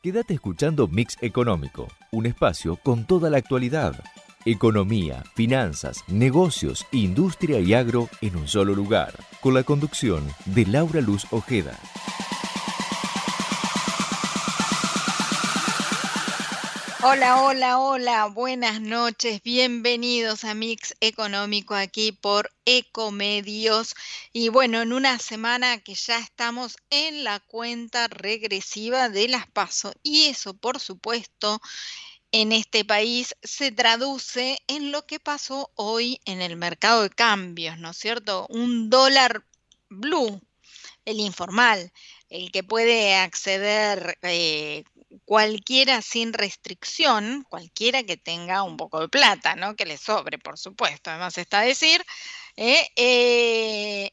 Quédate escuchando Mix Económico, un espacio con toda la actualidad. Economía, finanzas, negocios, industria y agro en un solo lugar, con la conducción de Laura Luz Ojeda. Hola, hola, hola, buenas noches, bienvenidos a Mix Económico aquí por Ecomedios. Y bueno, en una semana que ya estamos en la cuenta regresiva de las pasos. Y eso, por supuesto, en este país se traduce en lo que pasó hoy en el mercado de cambios, ¿no es cierto? Un dólar blue, el informal, el que puede acceder eh, cualquiera sin restricción, cualquiera que tenga un poco de plata, ¿no? Que le sobre, por supuesto. Además está a decir, eh, eh,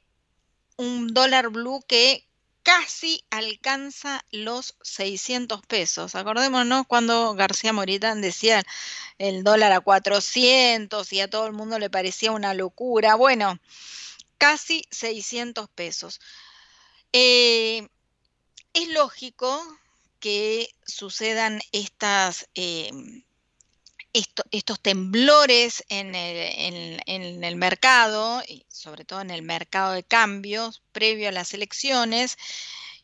un dólar blue que casi alcanza los 600 pesos. Acordémonos cuando García Moritán decía el dólar a 400 y a todo el mundo le parecía una locura. Bueno, casi 600 pesos. Eh, es lógico que sucedan estas, eh, estos temblores en el, mercado, y sobre todo en el mercado de cambios previo a las elecciones,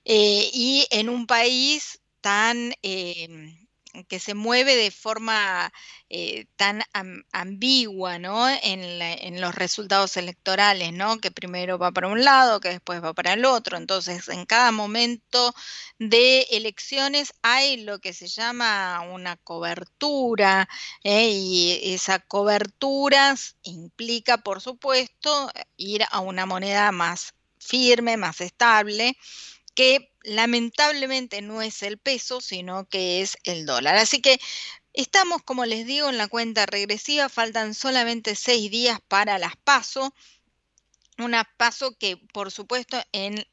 eh, y en un país tan eh, que se mueve de forma eh, tan ambigua ¿no? En, los resultados electorales, ¿no? que primero va para un lado, que después va para el otro. Entonces, en cada momento de elecciones hay lo que se llama una cobertura, ¿eh? y esa cobertura implica, por supuesto, ir a una moneda más firme, más estable, que lamentablemente no es el peso, sino que es el dólar. Así que estamos, como les digo, en la cuenta regresiva, faltan solamente seis días para las pasos. Una paso que, por supuesto, en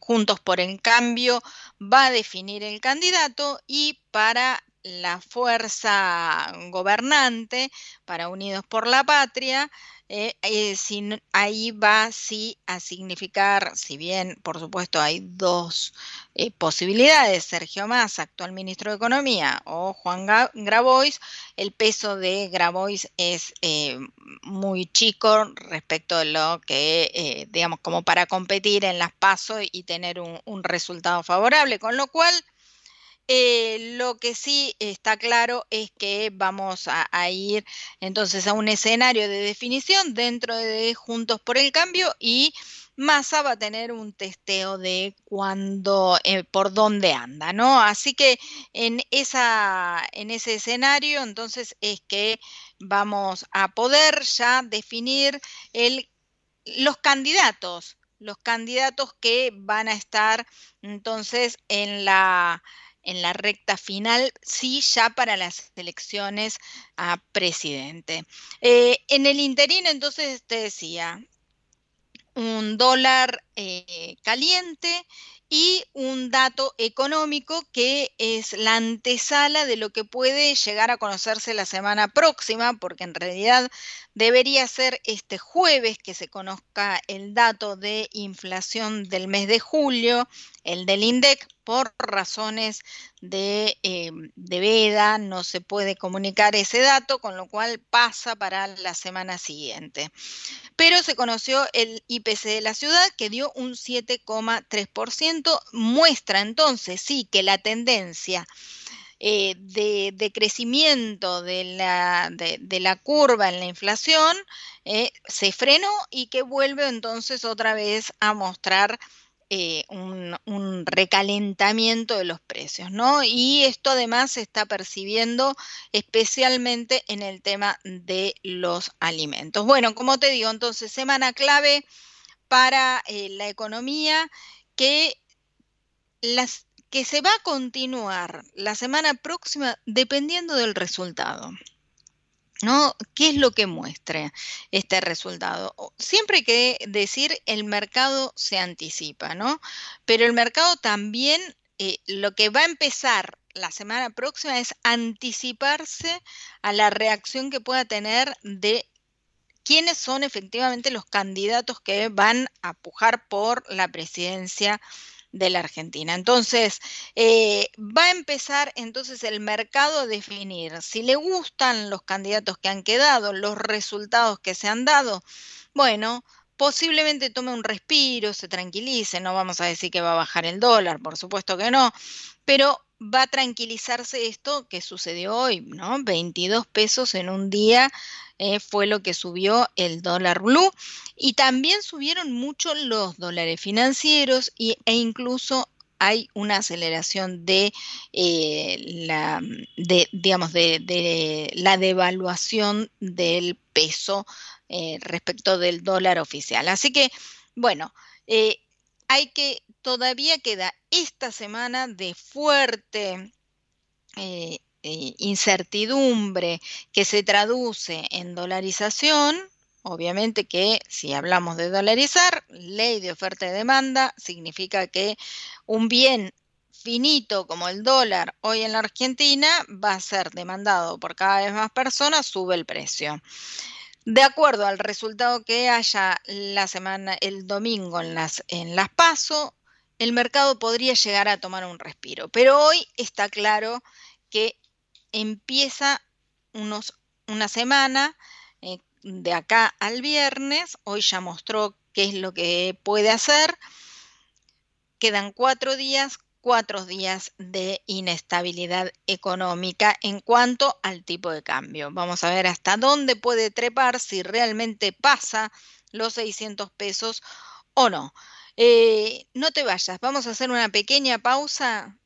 Juntos por el Cambio va a definir el candidato y para la fuerza gobernante, para Unidos por la Patria, eh, eh, ahí va sí a significar, si bien por supuesto hay dos eh, posibilidades, Sergio Massa, actual ministro de Economía, o Juan Grabois, el peso de Grabois es muy chico respecto de lo que, digamos, como para competir en las pasos y tener un, un resultado favorable, con lo cual eh, lo que sí está claro es que vamos a, ir entonces a un escenario de definición dentro de Juntos por el Cambio y Massa va a tener un testeo de cuándo, eh, por dónde anda, ¿no? Así que en, esa, en ese escenario entonces es que vamos a poder ya definir el, los candidatos, los candidatos que van a estar entonces en la en la recta final, sí ya para las elecciones a presidente. Eh, en el interino, entonces, te decía, un dólar eh, caliente y un dato económico que es la antesala de lo que puede llegar a conocerse la semana próxima, porque en realidad debería ser este jueves que se conozca el dato de inflación del mes de julio, el del INDEC, por razones de, eh, de, veda, no se puede comunicar ese dato, con lo cual pasa para la semana siguiente. Pero se conoció el IPC de la ciudad que dio un 7,3%, muestra entonces sí que la tendencia eh, de, crecimiento de la, de, la, curva en la inflación eh, se frenó y que vuelve entonces otra vez a mostrar eh, un, recalentamiento de los precios, ¿no? Y esto además se está percibiendo especialmente en el tema de los alimentos. Bueno, como te digo, entonces semana clave para la economía que las que se va a continuar la semana próxima dependiendo del resultado. ¿No? ¿Qué es lo que muestre este resultado? Siempre hay que decir el mercado se anticipa, ¿no? Pero el mercado también eh, lo que va a empezar la semana próxima es anticiparse a la reacción que pueda tener de quiénes son efectivamente los candidatos que van a pujar por la presidencia de la Argentina. Entonces, eh, va a empezar entonces el mercado a definir si le gustan los candidatos que han quedado, los resultados que se han dado. Bueno, posiblemente tome un respiro, se tranquilice, no vamos a decir que va a bajar el dólar, por supuesto que no, pero va a tranquilizarse esto que sucedió hoy, ¿no? 22 pesos en un día eh, fue lo que subió el dólar blue y también subieron mucho los dólares financieros y, e incluso hay una aceleración de eh, la digamos de, la devaluación del peso eh, respecto del dólar oficial así que bueno hay que todavía queda esta semana de fuerte eh, eh, incertidumbre que se traduce en dolarización. Obviamente que si hablamos de dolarizar, ley de oferta y demanda significa que un bien finito como el dólar hoy en la Argentina va a ser demandado por cada vez más personas, sube el precio. De acuerdo al resultado que haya la semana, el domingo en las, en las PASO, el mercado podría llegar a tomar un respiro. Pero hoy está claro que empieza unos, una semana eh, de acá al viernes. Hoy ya mostró qué es lo que puede hacer. Quedan cuatro días, cuatro días de inestabilidad económica en cuanto al tipo de cambio. Vamos a ver hasta dónde puede trepar, si realmente pasa los 600 pesos o no. Eh, no te vayas, vamos a hacer una pequeña pausa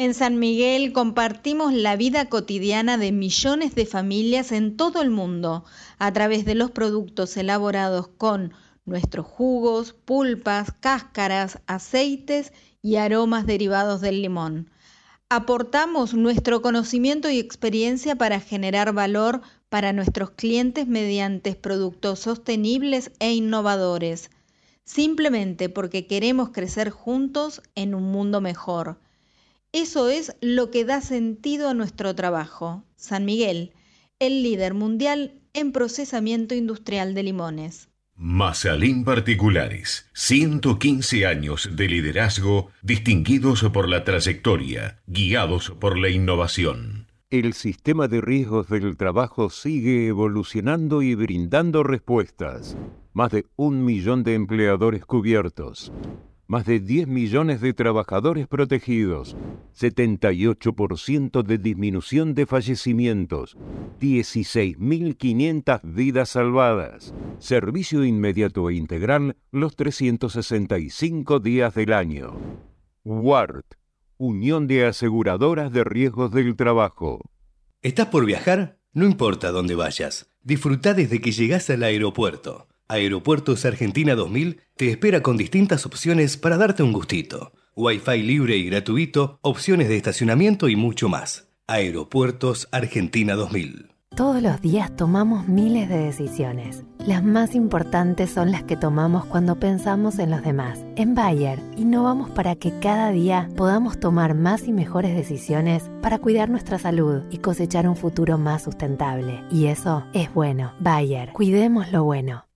En San Miguel compartimos la vida cotidiana de millones de familias en todo el mundo a través de los productos elaborados con nuestros jugos, pulpas, cáscaras, aceites y aromas derivados del limón. Aportamos nuestro conocimiento y experiencia para generar valor para nuestros clientes mediante productos sostenibles e innovadores, simplemente porque queremos crecer juntos en un mundo mejor. Eso es lo que da sentido a nuestro trabajo. San Miguel, el líder mundial en procesamiento industrial de limones. Masalín Particulares, 115 años de liderazgo distinguidos por la trayectoria, guiados por la innovación. El sistema de riesgos del trabajo sigue evolucionando y brindando respuestas. Más de un millón de empleadores cubiertos más de 10 millones de trabajadores protegidos, 78% de disminución de fallecimientos, 16.500 vidas salvadas, servicio inmediato e integral los 365 días del año. WART, Unión de Aseguradoras de Riesgos del Trabajo. ¿Estás por viajar? No importa dónde vayas, disfruta desde que llegas al aeropuerto. Aeropuertos Argentina 2000 te espera con distintas opciones para darte un gustito. Wi-Fi libre y gratuito, opciones de estacionamiento y mucho más. Aeropuertos Argentina 2000. Todos los días tomamos miles de decisiones. Las más importantes son las que tomamos cuando pensamos en los demás. En Bayer, innovamos para que cada día podamos tomar más y mejores decisiones para cuidar nuestra salud y cosechar un futuro más sustentable. Y eso es bueno. Bayer, cuidemos lo bueno.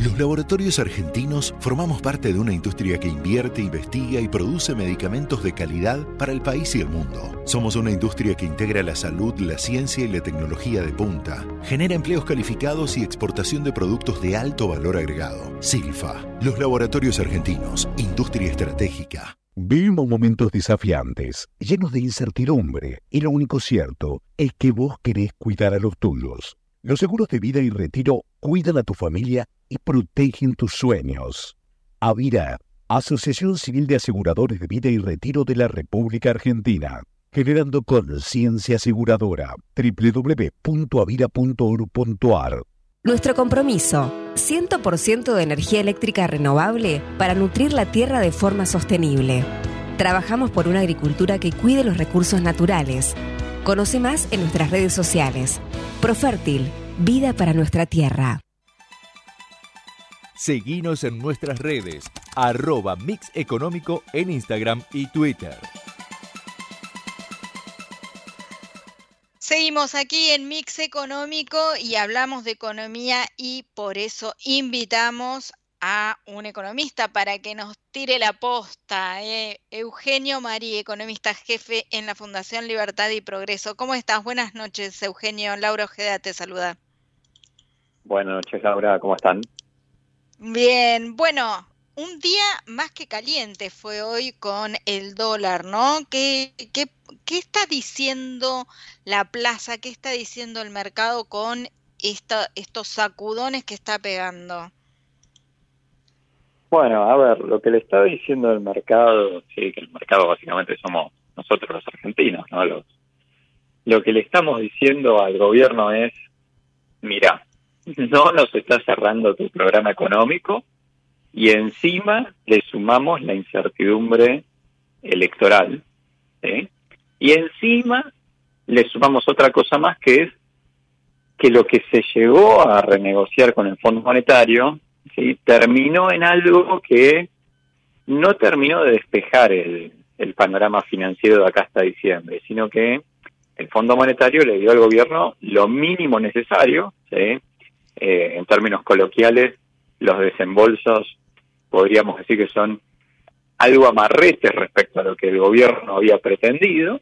Los laboratorios argentinos formamos parte de una industria que invierte, investiga y produce medicamentos de calidad para el país y el mundo. Somos una industria que integra la salud, la ciencia y la tecnología de punta. Genera empleos calificados y exportación de productos de alto valor agregado. Silfa, los laboratorios argentinos, industria estratégica. Vivimos momentos desafiantes, llenos de incertidumbre, y lo único cierto es que vos querés cuidar a los tuyos. Los seguros de vida y retiro cuidan a tu familia y protegen tus sueños. Avira, Asociación Civil de Aseguradores de Vida y Retiro de la República Argentina, generando conciencia aseguradora. www.avira.org.ar Nuestro compromiso, 100% de energía eléctrica renovable para nutrir la tierra de forma sostenible. Trabajamos por una agricultura que cuide los recursos naturales Conoce más en nuestras redes sociales. Profértil, vida para nuestra tierra. Seguinos en nuestras redes, arroba Mix Económico en Instagram y Twitter. Seguimos aquí en Mix Económico y hablamos de economía y por eso invitamos a un economista para que nos tire la posta. Eh, Eugenio Marí, economista jefe en la Fundación Libertad y Progreso. ¿Cómo estás? Buenas noches, Eugenio. Laura Ojeda te saluda. Buenas noches, Laura. ¿Cómo están? Bien, bueno, un día más que caliente fue hoy con el dólar, ¿no? ¿Qué, qué, qué está diciendo la plaza? ¿Qué está diciendo el mercado con esta, estos sacudones que está pegando? Bueno, a ver, lo que le está diciendo el mercado, sí, que el mercado básicamente somos nosotros los argentinos, ¿no? Los, lo que le estamos diciendo al gobierno es, mira, no nos está cerrando tu programa económico y encima le sumamos la incertidumbre electoral, ¿eh? y encima le sumamos otra cosa más que es que lo que se llegó a renegociar con el Fondo Monetario ¿sí? terminó en algo que no terminó de despejar el, panorama financiero de acá hasta diciembre, sino que el Fondo Monetario le dio al gobierno lo mínimo necesario, eh, en términos coloquiales, los desembolsos podríamos decir que son algo amarretes respecto a lo que el gobierno había pretendido,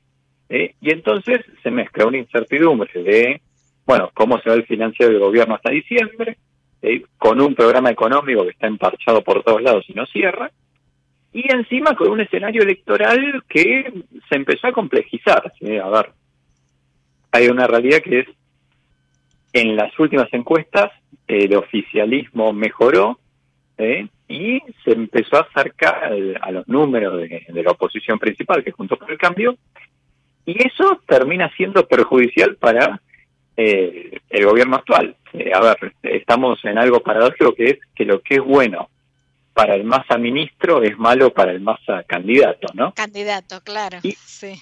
y entonces se mezcla una incertidumbre de, bueno, cómo se va el financiero del gobierno hasta diciembre, con un programa económico que está emparchado por todos lados y no cierra, y encima con un escenario electoral que se empezó a complejizar. A ver, hay una realidad que es, en las últimas encuestas, el oficialismo mejoró ¿eh? y se empezó a acercar a los números de, de la oposición principal, que junto con el cambio, y eso termina siendo perjudicial para eh, el gobierno actual. Eh, a ver, estamos en algo paradójico que es que lo que es bueno para el masa ministro es malo para el masa candidato, ¿no? Candidato, claro, y, sí.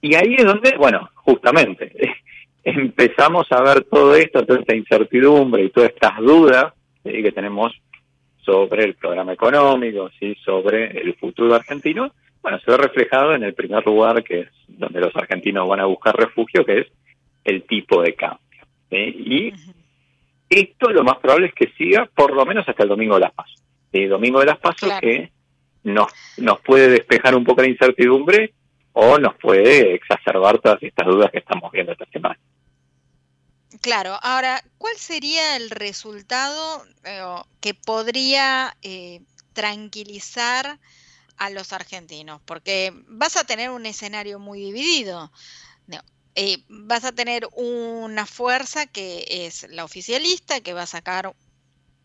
Y ahí es donde, bueno, justamente, empezamos a ver todo esto, toda esta incertidumbre y todas estas dudas que tenemos sobre el programa económico, ¿sí? sobre el futuro argentino, bueno, se ve reflejado en el primer lugar, que es donde los argentinos van a buscar refugio, que es el tipo de cambio. Y esto lo más probable es que siga por lo menos hasta el domingo de las pasos. El domingo de las pasos que nos, nos puede despejar un poco la incertidumbre o nos puede exacerbar todas estas dudas que estamos viendo esta semana. Claro, ahora, ¿cuál sería el resultado eh, que podría eh, tranquilizar a los argentinos? Porque vas a tener un escenario muy dividido. Eh, vas a tener una fuerza que es la oficialista, que va a sacar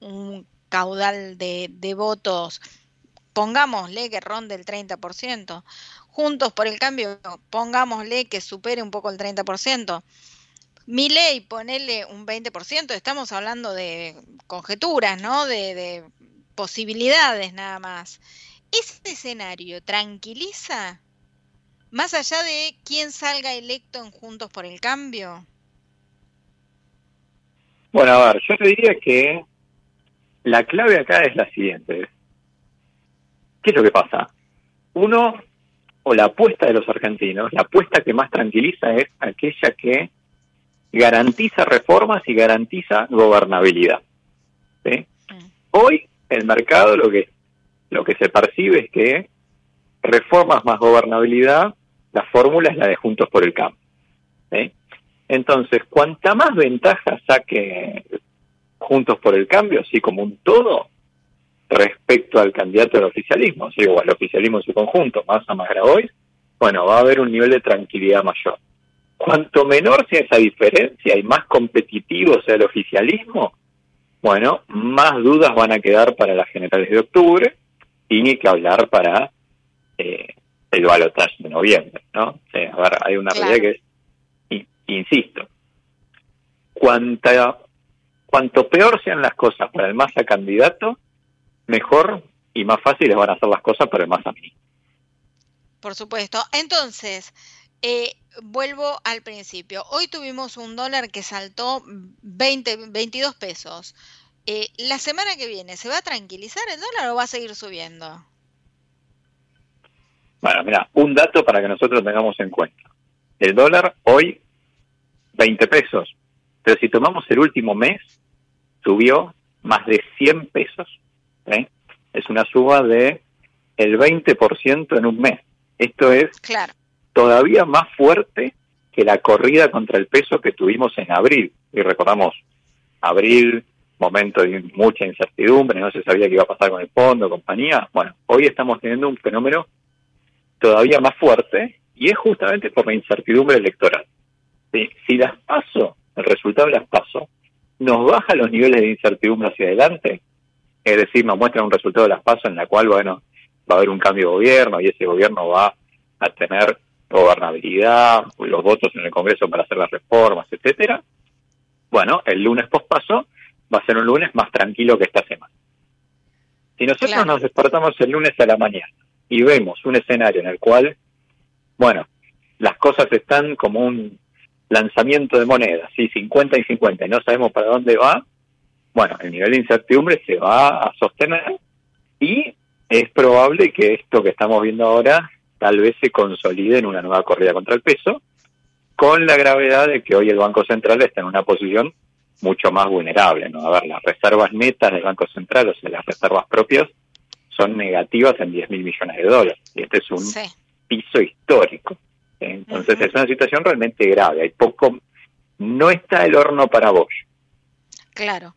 un caudal de, de votos, pongámosle que ronde el 30%, juntos por el cambio, pongámosle que supere un poco el 30%. Mi ley, ponele un 20%, estamos hablando de conjeturas, ¿no? De, de posibilidades nada más. ¿Ese escenario tranquiliza más allá de quién salga electo en Juntos por el Cambio. Bueno, a ver, yo te diría que la clave acá es la siguiente. ¿Qué es lo que pasa? Uno, o la apuesta de los argentinos, la apuesta que más tranquiliza es aquella que garantiza reformas y garantiza gobernabilidad. Hoy el mercado lo que, lo que se percibe es que reformas más gobernabilidad, la fórmula es la de Juntos por el Cambio. Entonces, cuanta más ventaja saque Juntos por el Cambio, así como un todo, respecto al candidato del oficialismo, ¿sí? o al oficialismo en su conjunto, más a más Grabois, bueno, va a haber un nivel de tranquilidad mayor. Cuanto menor sea esa diferencia y más competitivo sea el oficialismo, bueno, más dudas van a quedar para las generales de octubre y ni que hablar para eh, el balotaje de noviembre, ¿no? a ver, hay una realidad que es, insisto, cuanta, cuanto peor sean las cosas para el masa candidato, mejor y más fáciles van a ser las cosas para el masa mí. Por supuesto. Entonces, eh, vuelvo al principio. Hoy tuvimos un dólar que saltó 20, 22 pesos. Eh, la semana que viene, ¿se va a tranquilizar el dólar o va a seguir subiendo? Bueno, mira, un dato para que nosotros tengamos en cuenta. El dólar hoy, 20 pesos. Pero si tomamos el último mes, subió más de 100 pesos. ¿eh? Es una suba de el 20% en un mes. Esto es claro todavía más fuerte que la corrida contra el peso que tuvimos en abril. Y recordamos, abril, momento de mucha incertidumbre, no se sabía qué iba a pasar con el fondo, compañía. Bueno, hoy estamos teniendo un fenómeno todavía más fuerte y es justamente por la incertidumbre electoral. Si las paso, el resultado de las paso, nos baja los niveles de incertidumbre hacia adelante, es decir, nos muestra un resultado de las pasos en la cual, bueno, va a haber un cambio de gobierno y ese gobierno va a tener gobernabilidad, los votos en el Congreso para hacer las reformas, etcétera. Bueno, el lunes pospaso va a ser un lunes más tranquilo que esta semana. Si nosotros nos despertamos el lunes a la mañana y vemos un escenario en el cual, bueno, las cosas están como un lanzamiento de monedas, ¿sí? 50 y 50, y no sabemos para dónde va, bueno, el nivel de incertidumbre se va a sostener y es probable que esto que estamos viendo ahora tal vez se consolide en una nueva corrida contra el peso, con la gravedad de que hoy el Banco Central está en una posición mucho más vulnerable. ¿no? A ver, las reservas netas del Banco Central, o sea, las reservas propias, son negativas en 10 mil millones de dólares. Y este es un piso histórico. Entonces es una situación realmente grave. Hay poco, no está el horno para vos. Claro.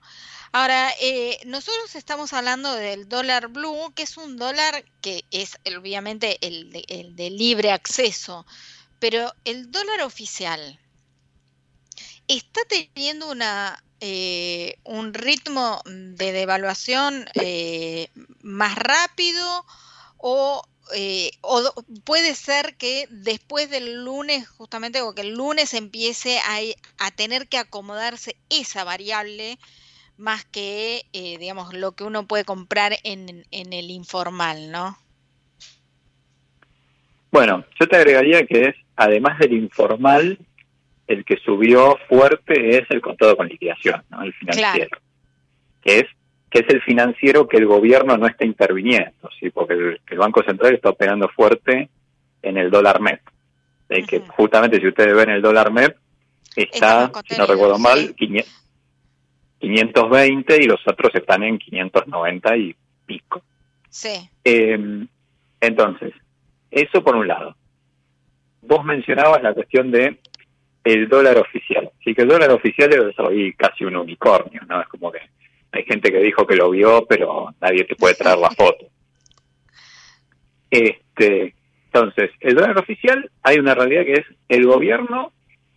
Ahora, eh, nosotros estamos hablando del dólar blue, que es un dólar que es obviamente el de, libre acceso, pero el dólar oficial está teniendo una eh, un ritmo de devaluación eh, más rápido o, o, puede ser que después del lunes, justamente, o que el lunes empiece a, a tener que acomodarse esa variable más que, eh, digamos, lo que uno puede comprar en, en el informal, ¿no? Bueno, yo te agregaría que es, además del informal, el que subió fuerte es el contado con liquidación, ¿no? el financiero, que es que es el financiero que el gobierno no está interviniendo, ¿sí? porque el, Banco Central está operando fuerte en el dólar MEP, que justamente si ustedes ven el dólar MEP, está, si no recuerdo mal, 520 y los otros están en 590 y pico. Sí. Em, entonces, eso por un lado. Vos mencionabas la cuestión de el dólar oficial. Sí que el dólar oficial es hoy casi un unicornio, ¿no? Es como que hay gente que dijo que lo vio, pero nadie te puede traer la foto. Este, entonces, el dólar oficial hay una realidad que es el gobierno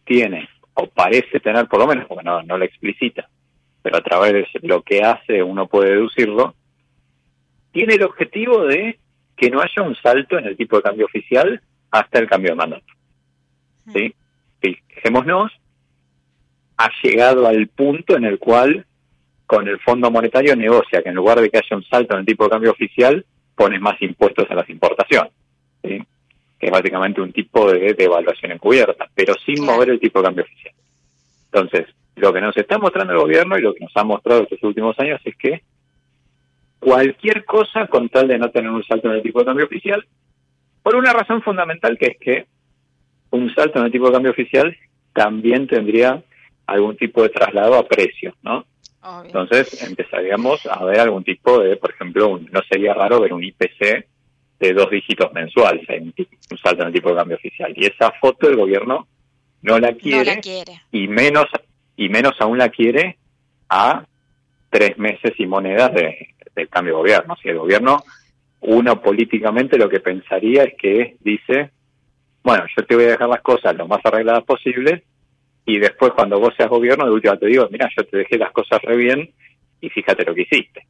tiene, o parece tener por lo menos, porque no, no lo explicita, pero a través de lo que hace uno puede deducirlo, tiene el objetivo de que no haya un salto en el tipo de cambio oficial hasta el cambio de mandato. ¿Sí? Fijémonos, ha llegado al punto en el cual con el Fondo Monetario negocia que en lugar de que haya un salto en el tipo de cambio oficial, pones más impuestos a las importaciones. ¿sí? que es básicamente un tipo de devaluación encubierta, pero sin mover el tipo de cambio oficial. Entonces, lo que nos está mostrando el gobierno y lo que nos ha mostrado estos últimos años es que cualquier cosa con tal de no tener un salto en el tipo de cambio oficial, por una razón fundamental que es que un salto en el tipo de cambio oficial también tendría algún tipo de traslado a precios, ¿no? Entonces empezaríamos a ver algún tipo de, por ejemplo, no sería raro ver un IPC de dos dígitos mensuales, hay un, salto en el tipo de cambio oficial. Y esa foto el gobierno no la quiere, y menos y menos aún la quiere a tres meses y monedas de, del cambio de gobierno. Si el gobierno, uno políticamente lo que pensaría es que dice, bueno, yo te voy a dejar las cosas lo más arregladas posible y después cuando vos seas gobierno, de última te digo, mira, yo te dejé las cosas re bien y fíjate lo que hiciste.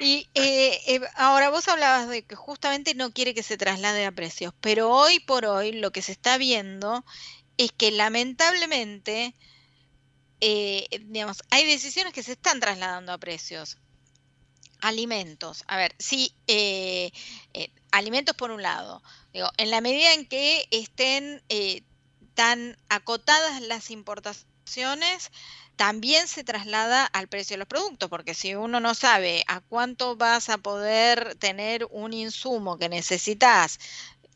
Y eh, eh, ahora vos hablabas de que justamente no quiere que se traslade a precios, pero hoy por hoy lo que se está viendo es que lamentablemente, eh, digamos, hay decisiones que se están trasladando a precios. Alimentos, a ver, sí, alimentos por un lado, digo, en la medida en que estén tan acotadas las importaciones, también se traslada al precio de los productos, porque si uno no sabe a cuánto vas a poder tener un insumo que necesitas,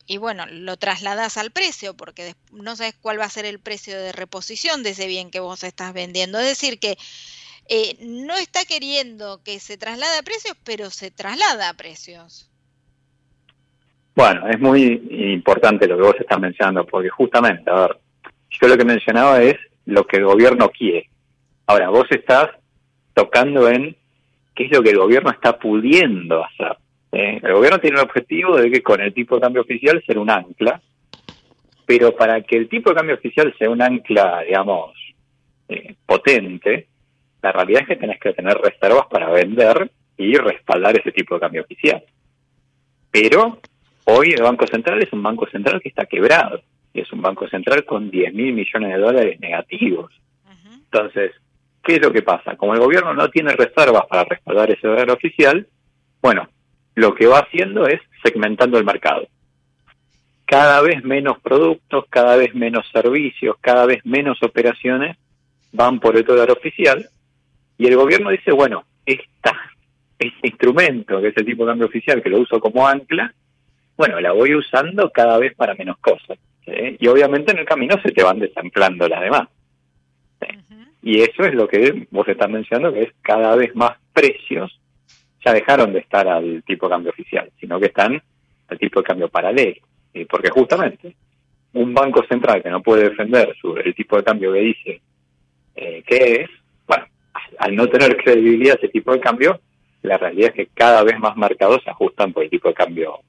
y bueno, lo trasladas al precio, porque no sabes cuál va a ser el precio de reposición de ese bien que vos estás vendiendo. Es decir, que eh, no está queriendo que se traslade a precios, pero se traslada a precios. Bueno, es muy importante lo que vos estás mencionando, porque justamente, a ver, yo lo que mencionaba es lo que el gobierno quiere. Ahora, vos estás tocando en qué es lo que el gobierno está pudiendo hacer. ¿Eh? El gobierno tiene el objetivo de que con el tipo de cambio oficial sea un ancla, pero para que el tipo de cambio oficial sea un ancla, digamos, eh, potente, la realidad es que tenés que tener reservas para vender y respaldar ese tipo de cambio oficial. Pero hoy el Banco Central es un banco central que está quebrado, y es un banco central con 10 mil millones de dólares negativos. Entonces, ¿Qué es lo que pasa? Como el gobierno no tiene reservas para respaldar ese dólar oficial, bueno, lo que va haciendo es segmentando el mercado. Cada vez menos productos, cada vez menos servicios, cada vez menos operaciones van por el dólar oficial y el gobierno dice, bueno, esta, este instrumento, que es el tipo de cambio oficial, que lo uso como ancla, bueno, la voy usando cada vez para menos cosas. Y obviamente en el camino se te van desamplando las demás. Y eso es lo que vos estás mencionando, que es cada vez más precios ya dejaron de estar al tipo de cambio oficial, sino que están al tipo de cambio paralelo. Porque justamente un banco central que no puede defender el tipo de cambio que dice eh, que es, bueno, al no tener credibilidad ese tipo de cambio, la realidad es que cada vez más mercados se ajustan por el tipo de cambio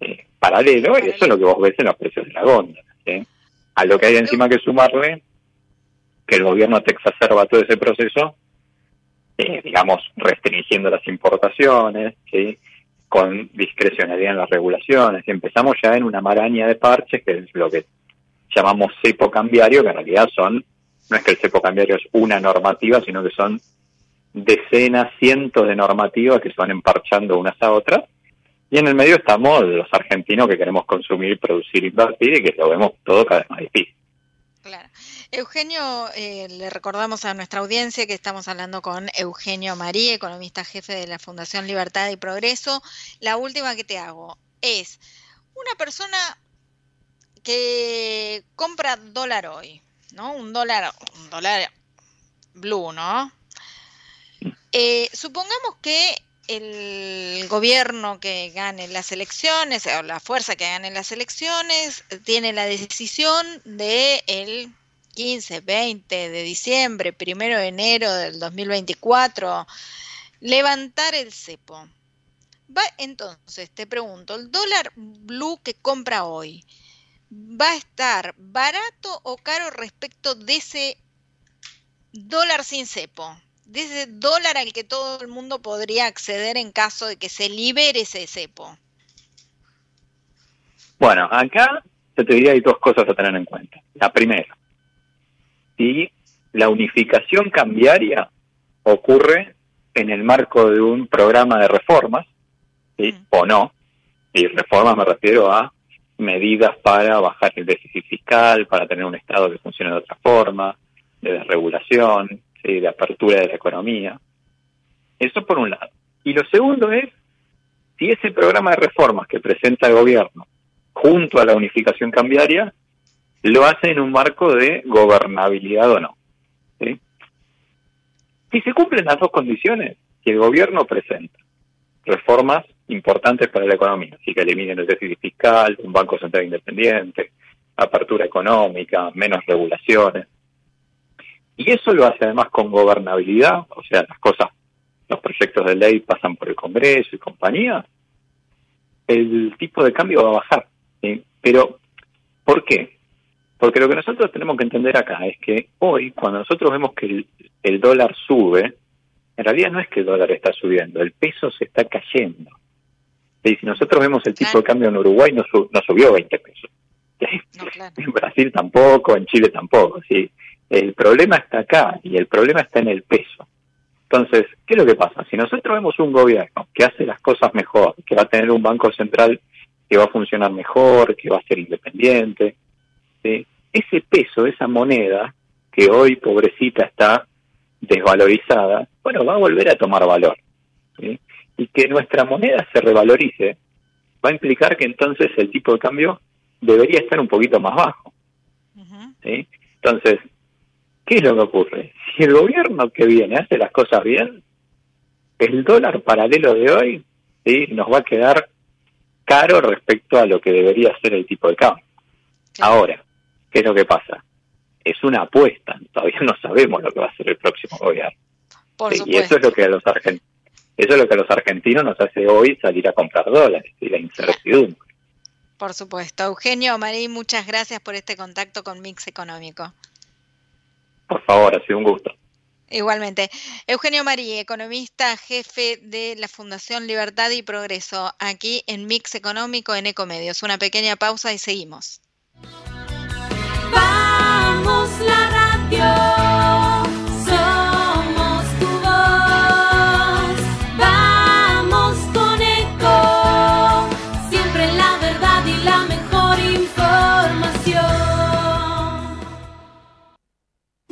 eh, paralelo, y eso es lo que vos ves en los precios de la góndola. A lo que hay encima que sumarle que el gobierno te exacerba todo ese proceso, eh, digamos, restringiendo las importaciones, ¿sí? con discrecionalidad en las regulaciones. Y empezamos ya en una maraña de parches, que es lo que llamamos cepo cambiario, que en realidad son, no es que el cepo cambiario es una normativa, sino que son decenas, cientos de normativas que se van emparchando unas a otras. Y en el medio estamos los argentinos que queremos consumir, producir, invertir y que lo vemos todo cada vez más difícil. Claro. Eugenio, eh, le recordamos a nuestra audiencia que estamos hablando con Eugenio María, economista jefe de la Fundación Libertad y Progreso. La última que te hago es una persona que compra dólar hoy, ¿no? Un dólar, un dólar blue, ¿no? Eh, supongamos que el gobierno que gane las elecciones, o la fuerza que gane las elecciones, tiene la decisión de el 15, 20 de diciembre, primero de enero del 2024, levantar el cepo. Va, entonces, te pregunto, ¿el dólar blue que compra hoy va a estar barato o caro respecto de ese dólar sin cepo? De ese dólar al que todo el mundo podría acceder en caso de que se libere ese cepo? Bueno, acá yo te diría hay dos cosas a tener en cuenta. La primera, si la unificación cambiaria ocurre en el marco de un programa de reformas, ¿sí? Mm. o no, y reformas me refiero a medidas para bajar el déficit fiscal, para tener un Estado que funcione de otra forma, de desregulación, de apertura de la economía. Eso por un lado. Y lo segundo es si ese programa de reformas que presenta el gobierno junto a la unificación cambiaria lo hace en un marco de gobernabilidad o no. Si se cumplen las dos condiciones, que el gobierno presenta reformas importantes para la economía, así que eliminen el déficit fiscal, un banco central independiente, apertura económica, menos regulaciones. Y eso lo hace además con gobernabilidad, o sea, las cosas, los proyectos de ley pasan por el Congreso y compañía, el tipo de cambio va a bajar. Pero, ¿por qué? Porque lo que nosotros tenemos que entender acá es que hoy, cuando nosotros vemos que el, dólar sube, en realidad no es que el dólar está subiendo, el peso se está cayendo. Y si nosotros vemos el tipo de cambio en Uruguay, no, no subió 20 pesos. En Brasil tampoco, en Chile tampoco. ¿sí? El problema está acá y el problema está en el peso. Entonces, ¿qué es lo que pasa? Si nosotros vemos un gobierno que hace las cosas mejor, que va a tener un banco central que va a funcionar mejor, que va a ser independiente, ese peso, esa moneda, que hoy pobrecita está desvalorizada, bueno, va a volver a tomar valor. Y que nuestra moneda se revalorice va a implicar que entonces el tipo de cambio debería estar un poquito más bajo. Entonces, ¿qué es lo que ocurre? Si el gobierno que viene hace las cosas bien, el dólar paralelo de hoy ¿sí? nos va a quedar caro respecto a lo que debería ser el tipo de cambio. Ahora, ¿qué es lo que pasa? Es una apuesta, todavía no sabemos lo que va a ser el próximo gobierno. y eso es lo que a los argentinos eso es lo que a los argentinos nos hace hoy salir a comprar dólares y la incertidumbre. Por supuesto. Eugenio, Marí, muchas gracias por este contacto con Mix Económico. Por favor, ha sido un gusto. Igualmente. Eugenio Marí, economista, jefe de la Fundación Libertad y Progreso, aquí en Mix Económico en Ecomedios. Una pequeña pausa y seguimos. Vamos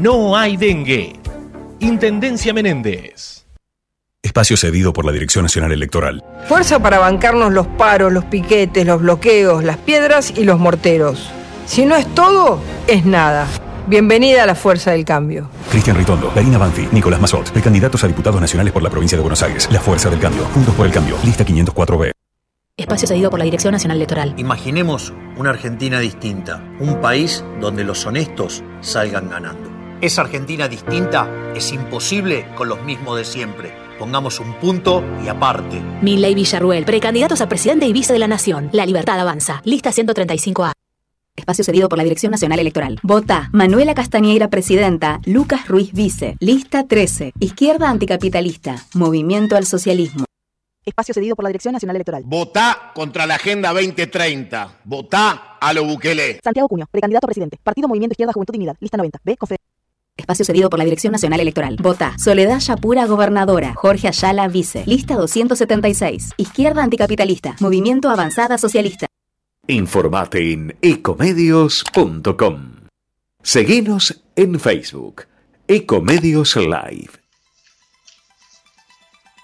no hay dengue. Intendencia Menéndez. Espacio cedido por la Dirección Nacional Electoral. Fuerza para bancarnos los paros, los piquetes, los bloqueos, las piedras y los morteros. Si no es todo, es nada. Bienvenida a la Fuerza del Cambio. Cristian Ritondo, Karina Banfi, Nicolás Mazot, precandidatos a diputados nacionales por la provincia de Buenos Aires. La Fuerza del Cambio, Juntos por el Cambio, lista 504B. Espacio cedido por la Dirección Nacional Electoral. Imaginemos una Argentina distinta, un país donde los honestos salgan ganando. Esa Argentina distinta es imposible con los mismos de siempre Pongamos un punto y aparte. Milley Villarruel, precandidatos a presidente y vice de la Nación. La libertad avanza. Lista 135A. Espacio cedido por la Dirección Nacional Electoral. Vota Manuela Castañeira, presidenta. Lucas Ruiz, vice. Lista 13. Izquierda anticapitalista. Movimiento al socialismo. Espacio cedido por la Dirección Nacional Electoral. Vota contra la Agenda 2030. Vota a lo Bukele. Santiago Cuño, precandidato a presidente. Partido Movimiento Izquierda Juventud Unidad. Lista 90. B. Confe Espacio cedido por la Dirección Nacional Electoral. Vota. Soledad Yapura, gobernadora. Jorge Ayala, vice. Lista 276. Izquierda anticapitalista. Movimiento Avanzada Socialista. Informate en ecomedios.com. Seguinos en Facebook. Ecomedios Live.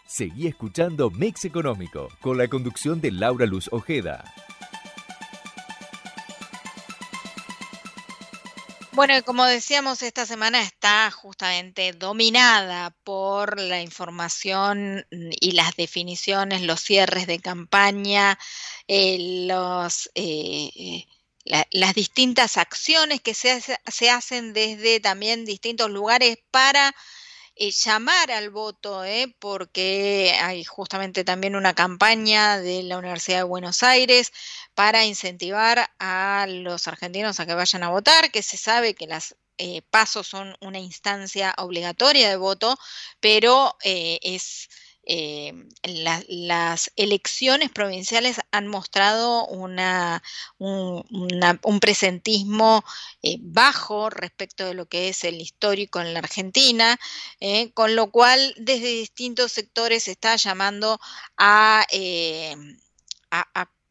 Seguí escuchando Mix Económico con la conducción de Laura Luz Ojeda. Bueno, como decíamos, esta semana está justamente dominada por la información y las definiciones, los cierres de campaña, eh, los, eh, las distintas acciones que se, se hacen desde también distintos lugares para eh, llamar al voto, ¿eh? porque hay justamente también una campaña de la Universidad de Buenos Aires para incentivar a los argentinos a que vayan a votar, que se sabe que las eh, pasos son una instancia obligatoria de voto, pero eh, es eh, las elecciones provinciales han mostrado un, presentismo eh, bajo respecto de lo que es el histórico en la Argentina, eh, con lo cual desde distintos sectores se está llamando a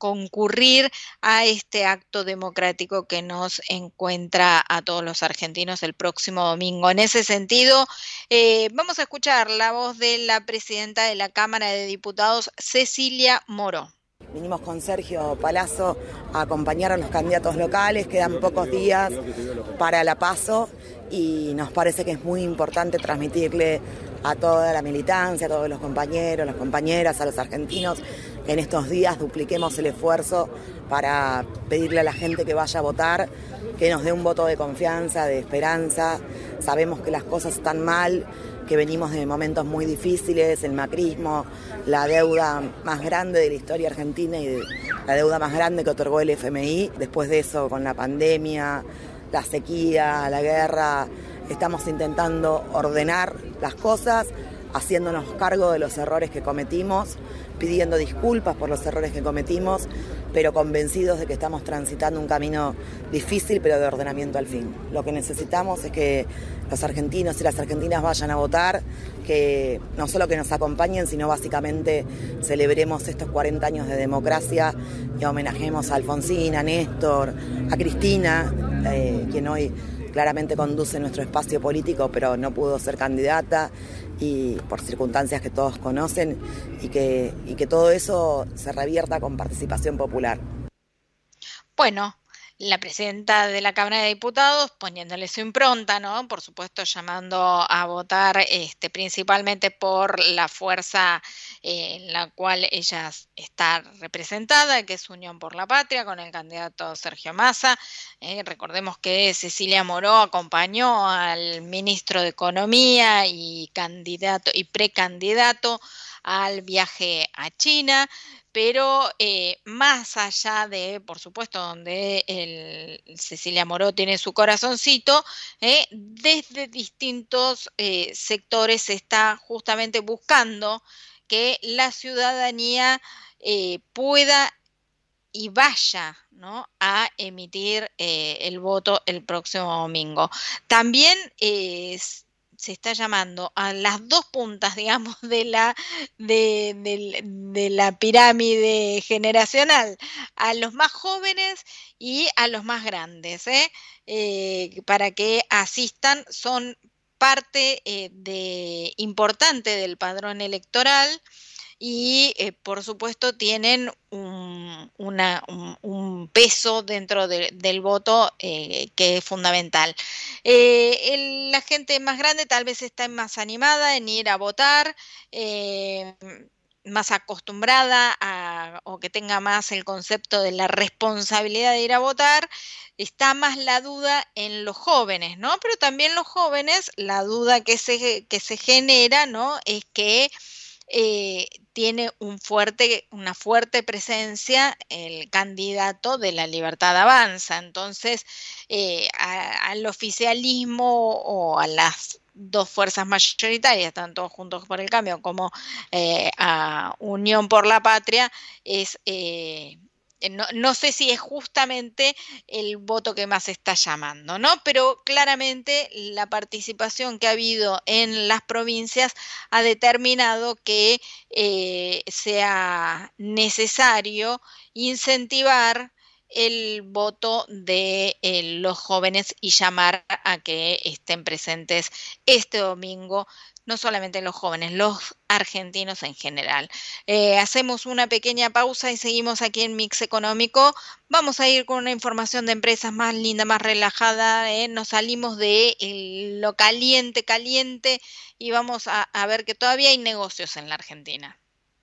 concurrir a este acto democrático que nos encuentra a todos los argentinos el próximo domingo. En ese sentido, eh, vamos a escuchar la voz de la presidenta de la Cámara de Diputados, Cecilia Moro. Vinimos con Sergio Palazzo a acompañar a los candidatos locales, quedan pocos días para la paso y nos parece que es muy importante transmitirle a toda la militancia, a todos los compañeros, las compañeras, a los argentinos, en estos días dupliquemos el esfuerzo para pedirle a la gente que vaya a votar, que nos dé un voto de confianza, de esperanza. Sabemos que las cosas están mal, que venimos de momentos muy difíciles, el macrismo, la deuda más grande de la historia argentina y la deuda más grande que otorgó el FMI. Después de eso, con la pandemia, la sequía, la guerra, estamos intentando ordenar las cosas, haciéndonos cargo de los errores que cometimos, pidiendo disculpas por los errores que cometimos, pero convencidos de que estamos transitando un camino difícil, pero de ordenamiento al fin. Lo que necesitamos es que los argentinos y las argentinas vayan a votar, que no solo que nos acompañen, sino básicamente celebremos estos 40 años de democracia y homenajemos a Alfonsín, a Néstor, a Cristina, eh, quien hoy claramente conduce nuestro espacio político, pero no pudo ser candidata y por circunstancias que todos conocen y que, y que todo eso se revierta con participación popular. Bueno, la presidenta de la Cámara de Diputados poniéndole su impronta, ¿no? Por supuesto, llamando a votar este, principalmente por la fuerza eh, en la cual ella está representada, que es Unión por la Patria, con el candidato Sergio Massa. Eh, recordemos que Cecilia Moró acompañó al ministro de Economía y candidato y precandidato al viaje a China pero eh, más allá de, por supuesto, donde el, Cecilia Moró tiene su corazoncito, eh, desde distintos eh, sectores se está justamente buscando que la ciudadanía pueda y vaya ¿no? a emitir el voto el próximo domingo. También es se está llamando a las dos puntas, digamos, de la, de, de, la pirámide generacional, a los más jóvenes y a los más grandes, ¿eh? Eh, para que asistan, son parte eh, de, importante del padrón electoral y eh, por supuesto tienen un, peso dentro de, del voto eh, que es fundamental. Eh, la gente más grande tal vez está más animada en ir a votar más acostumbrada a, o que tenga más el concepto de la responsabilidad de ir a votar, está más la duda en los jóvenes, ¿no? Pero también los jóvenes, la duda que se, que se genera, ¿no? Es que eh, tiene un fuerte, una fuerte presencia el candidato de la Libertad Avanza. Entonces, eh, al oficialismo o a las dos fuerzas mayoritarias, tanto Juntos por el Cambio como eh, a Unión por la Patria, es eh, no, no, sé si es justamente el voto que más está llamando, ¿no? Pero claramente la participación que ha habido en las provincias ha determinado que eh, sea necesario incentivar el voto de eh, los jóvenes y llamar a que estén presentes este domingo no solamente los jóvenes, los argentinos en general. Eh, hacemos una pequeña pausa y seguimos aquí en Mix Económico. Vamos a ir con una información de empresas más linda, más relajada. Eh. Nos salimos de lo caliente, caliente y vamos a, a ver que todavía hay negocios en la Argentina.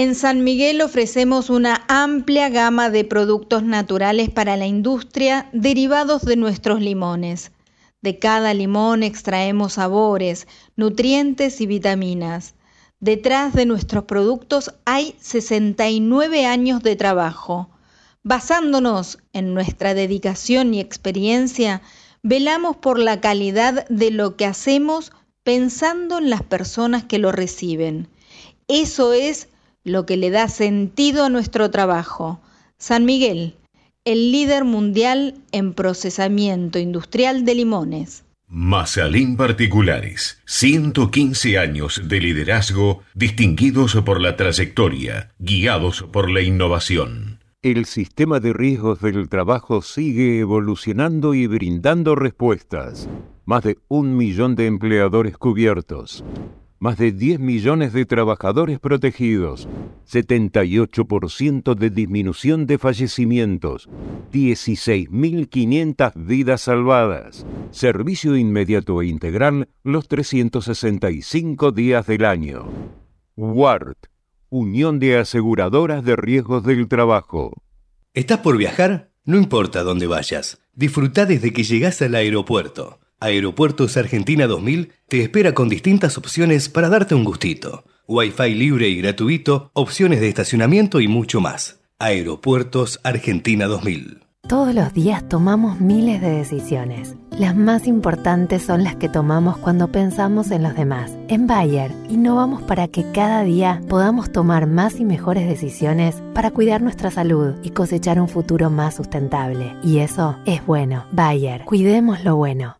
En San Miguel ofrecemos una amplia gama de productos naturales para la industria derivados de nuestros limones. De cada limón extraemos sabores, nutrientes y vitaminas. Detrás de nuestros productos hay 69 años de trabajo. Basándonos en nuestra dedicación y experiencia, velamos por la calidad de lo que hacemos pensando en las personas que lo reciben. Eso es lo que le da sentido a nuestro trabajo. San Miguel, el líder mundial en procesamiento industrial de limones. Masalín Particulares, 115 años de liderazgo distinguidos por la trayectoria, guiados por la innovación. El sistema de riesgos del trabajo sigue evolucionando y brindando respuestas. Más de un millón de empleadores cubiertos más de 10 millones de trabajadores protegidos, 78% de disminución de fallecimientos, 16.500 vidas salvadas, servicio inmediato e integral los 365 días del año. WART, Unión de Aseguradoras de Riesgos del Trabajo. ¿Estás por viajar? No importa dónde vayas, disfruta desde que llegas al aeropuerto. Aeropuertos Argentina 2000 te espera con distintas opciones para darte un gustito. Wi-Fi libre y gratuito, opciones de estacionamiento y mucho más. Aeropuertos Argentina 2000. Todos los días tomamos miles de decisiones. Las más importantes son las que tomamos cuando pensamos en los demás. En Bayer, innovamos para que cada día podamos tomar más y mejores decisiones para cuidar nuestra salud y cosechar un futuro más sustentable. Y eso es bueno. Bayer, cuidemos lo bueno.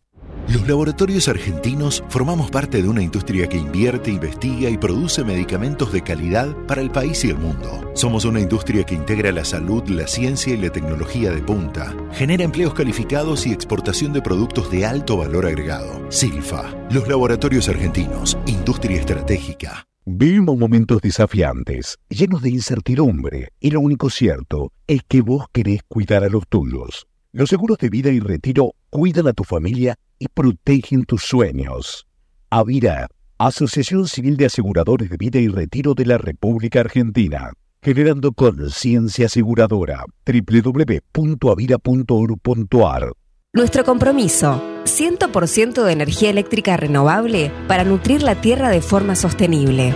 Los laboratorios argentinos formamos parte de una industria que invierte, investiga y produce medicamentos de calidad para el país y el mundo. Somos una industria que integra la salud, la ciencia y la tecnología de punta. Genera empleos calificados y exportación de productos de alto valor agregado. Silfa, los laboratorios argentinos, industria estratégica. Vivimos momentos desafiantes, llenos de incertidumbre, y lo único cierto es que vos querés cuidar a los tuyos. Los seguros de vida y retiro cuidan a tu familia y protegen tus sueños. Avira, Asociación Civil de Aseguradores de Vida y Retiro de la República Argentina, generando conciencia aseguradora. www.avira.org.ar Nuestro compromiso, 100% de energía eléctrica renovable para nutrir la tierra de forma sostenible.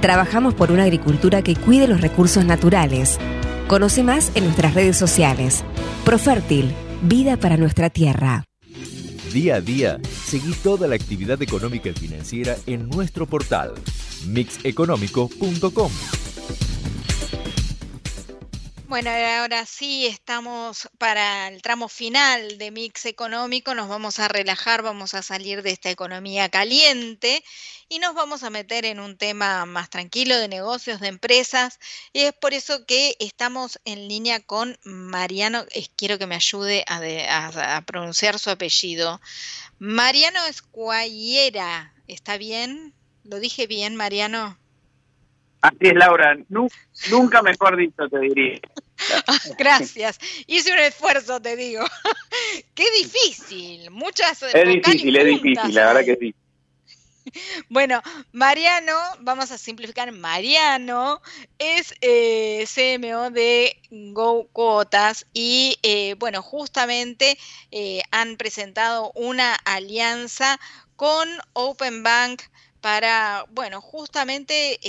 Trabajamos por una agricultura que cuide los recursos naturales. Conoce más en nuestras redes sociales. Profértil, vida para nuestra tierra. Día a día, seguí toda la actividad económica y financiera en nuestro portal mixeconómico.com. Bueno, ahora sí estamos para el tramo final de Mix Económico, nos vamos a relajar, vamos a salir de esta economía caliente y nos vamos a meter en un tema más tranquilo de negocios, de empresas, y es por eso que estamos en línea con Mariano, quiero que me ayude a, de- a- a pronunciar su apellido. Mariano Escuayera, ¿está bien? ¿Lo dije bien, Mariano? Así es, Laura. Nu- nunca mejor dicho, te diría. Gracias. Hice un esfuerzo, te digo. Qué difícil. Muchas Es difícil, es difícil, la verdad que sí. Bueno, Mariano, vamos a simplificar, Mariano es eh, CMO de Go Cuotas y eh, bueno, justamente eh, han presentado una alianza con Open Bank para, bueno, justamente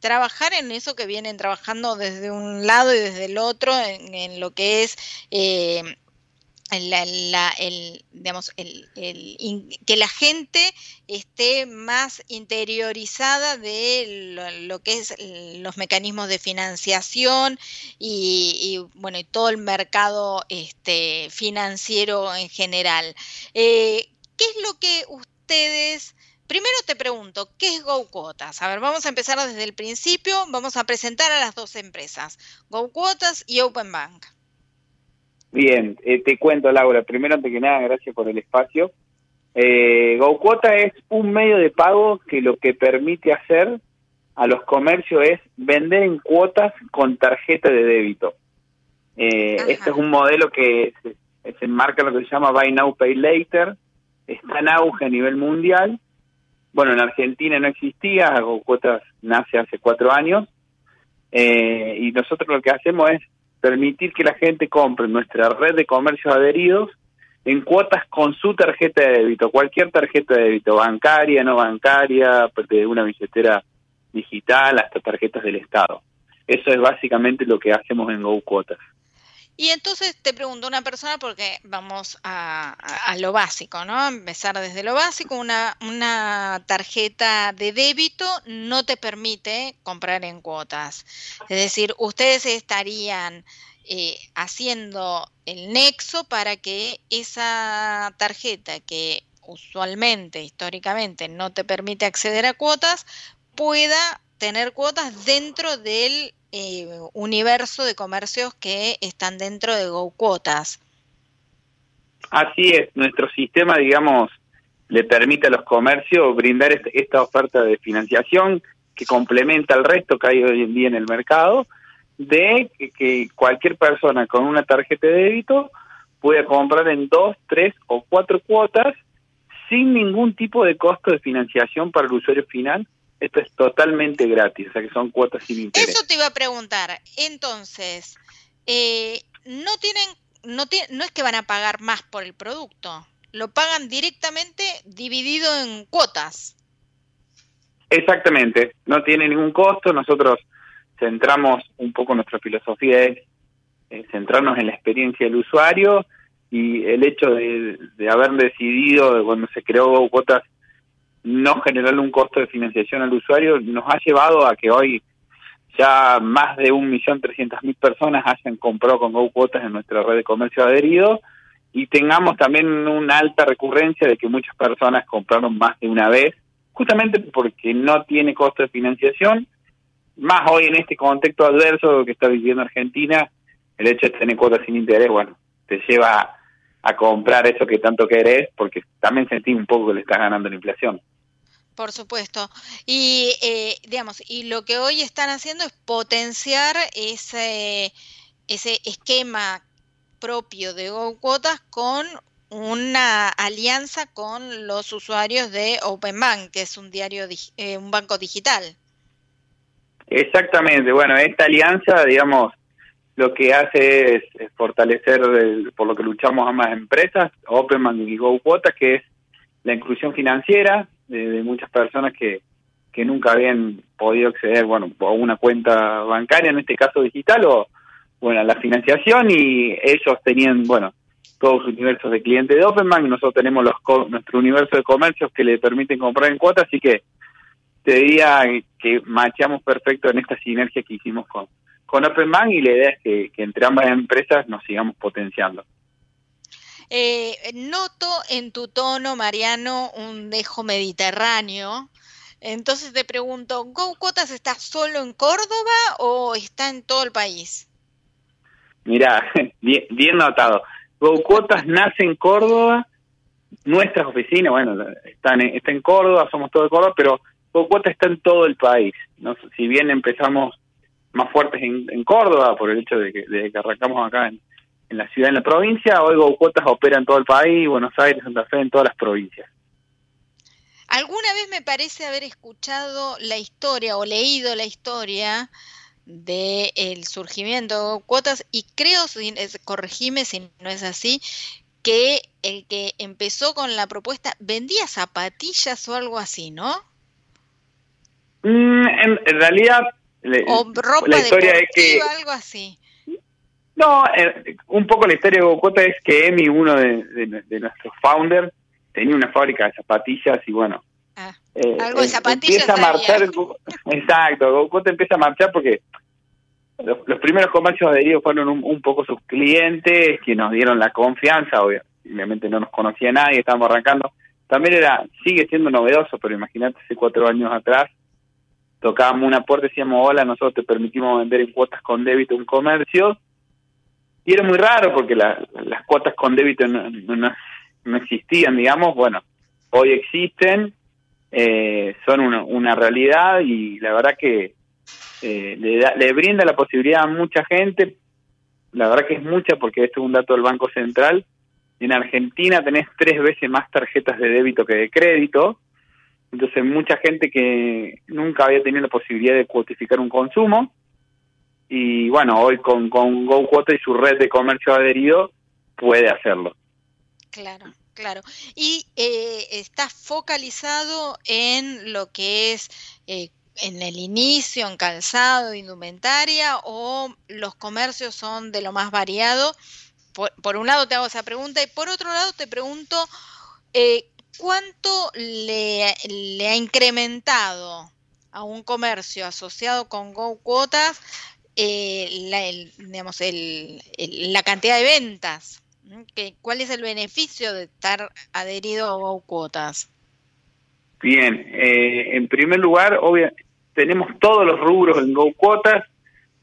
trabajar en eso que vienen trabajando desde un lado y desde el otro, en, lo que es el, digamos, el, que la gente esté más interiorizada de lo, que es los mecanismos de financiación y, bueno y todo el mercado este, financiero en general. Eh, ¿Qué es lo que ustedes Primero te pregunto, ¿qué es GoQuotas? A ver, vamos a empezar desde el principio, vamos a presentar a las dos empresas, GoQuotas y OpenBank. Bien, eh, te cuento, Laura. Primero, antes que nada, gracias por el espacio. Eh, GoCuota es un medio de pago que lo que permite hacer a los comercios es vender en cuotas con tarjeta de débito. Eh, este es un modelo que se, se enmarca en lo que se llama Buy Now, Pay Later. Está en auge a nivel mundial. Bueno, en Argentina no existía, GoCuotas nace hace cuatro años. Eh, y nosotros lo que hacemos es permitir que la gente compre nuestra red de comercios adheridos en cuotas con su tarjeta de débito, cualquier tarjeta de débito, bancaria, no bancaria, de una billetera digital hasta tarjetas del Estado. Eso es básicamente lo que hacemos en Go Cuotas. Y entonces te pregunto una persona, porque vamos a, lo básico, ¿no? Empezar desde lo básico, una, una tarjeta de débito no te permite comprar en cuotas. Es decir, ustedes estarían eh, haciendo el nexo para que esa tarjeta que usualmente, históricamente, no te permite acceder a cuotas, pueda tener cuotas dentro del eh, universo de comercios que están dentro de GoCuotas. Así es, nuestro sistema, digamos, le permite a los comercios brindar este, esta oferta de financiación que complementa el resto que hay hoy en día en el mercado, de que, cualquier persona con una tarjeta de débito pueda comprar en dos, tres o cuatro cuotas sin ningún tipo de costo de financiación para el usuario final esto es totalmente gratis, o sea que son cuotas sin interés. Eso te iba a preguntar. Entonces, eh, no tienen, no, no es que van a pagar más por el producto, lo pagan directamente dividido en cuotas. Exactamente, no tiene ningún costo. Nosotros centramos un poco nuestra filosofía es centrarnos en la experiencia del usuario y el hecho de, de haber decidido cuando se creó cuotas no generarle un costo de financiación al usuario nos ha llevado a que hoy ya más de un millón trescientas mil personas hayan comprado con Go Cuotas en nuestra red de comercio adherido y tengamos también una alta recurrencia de que muchas personas compraron más de una vez, justamente porque no tiene costo de financiación, más hoy en este contexto adverso que está viviendo Argentina, el hecho de tener cuotas sin interés, bueno, te lleva a comprar eso que tanto querés, porque también sentí un poco que le estás ganando la inflación. Por supuesto. Y, eh, digamos, y lo que hoy están haciendo es potenciar ese, ese esquema propio de GoQuotas con una alianza con los usuarios de OpenBank, que es un diario, eh, un banco digital. Exactamente. Bueno, esta alianza, digamos, lo que hace es, fortalecer, por lo que luchamos ambas empresas, OpenBank y GoQuotas, que es la inclusión financiera, de, muchas personas que, que nunca habían podido acceder, bueno, a una cuenta bancaria, en este caso digital, o bueno, a la financiación y ellos tenían, bueno, todos sus universos de clientes de Openbank, nosotros tenemos los nuestro universo de comercios que le permiten comprar en cuotas, así que te diría que machamos perfecto en esta sinergia que hicimos con, con Openbank y la idea es que, que entre ambas empresas nos sigamos potenciando. Eh, noto en tu tono, Mariano, un dejo mediterráneo. Entonces te pregunto, ¿Go Cuotas está solo en Córdoba o está en todo el país? Mira, bien, bien notado. Go Cuotas nace en Córdoba, nuestras oficinas, bueno, están en, está en Córdoba, somos todo de Córdoba, pero Go Cuotas está en todo el país. ¿no? Si bien empezamos más fuertes en, Córdoba, por el hecho de que, de que arrancamos acá en, en la ciudad, en la provincia. Hoy GoCuotas opera en todo el país, Buenos Aires, Santa Fe, en todas las provincias. Alguna vez me parece haber escuchado la historia o leído la historia del surgimiento de cuotas y creo, corregime si no es así, que el que empezó con la propuesta vendía zapatillas o algo así, ¿no? Mm, en, realidad, o ropa la historia es que algo así. No, eh, un poco la historia de Bocota es que Emi, uno de, nuestros founders, tenía una fábrica de zapatillas y bueno. Ah, eh, algo de eh, zapatillas. Empieza a marchar, exacto, Bocota empieza a marchar porque los, primeros comercios adheridos fueron un, poco sus clientes que nos dieron la confianza, obviamente no nos conocía nadie, estábamos arrancando. También era, sigue siendo novedoso, pero imagínate hace cuatro años atrás, tocábamos una puerta y decíamos, hola, nosotros te permitimos vender en cuotas con débito un comercio. Y era muy raro porque las cuotas con débito no, no, existían, digamos. Bueno, hoy existen, eh, son una, una realidad y la verdad que eh, le, le brinda la posibilidad a mucha gente, la verdad que es mucha porque esto es un dato del Banco Central, en Argentina tenés tres veces más tarjetas de débito que de crédito, entonces mucha gente que nunca había tenido la posibilidad de cuotificar un consumo, y bueno, hoy con, con GoQuota y su red de comercio adherido puede hacerlo. Claro, claro. Y eh, está focalizado en lo que es eh, en el inicio, en calzado, indumentaria, o los comercios son de lo más variado? Por, un lado te hago esa pregunta y por otro lado te pregunto, eh, ¿cuánto le, ha incrementado a un comercio asociado con Go Cuotas eh, la, digamos, la cantidad de ventas? ¿Cuál es el beneficio de estar adherido a Go Cuotas? Bien, eh, en primer lugar, obviamente tenemos todos los rubros en Go Cuotas.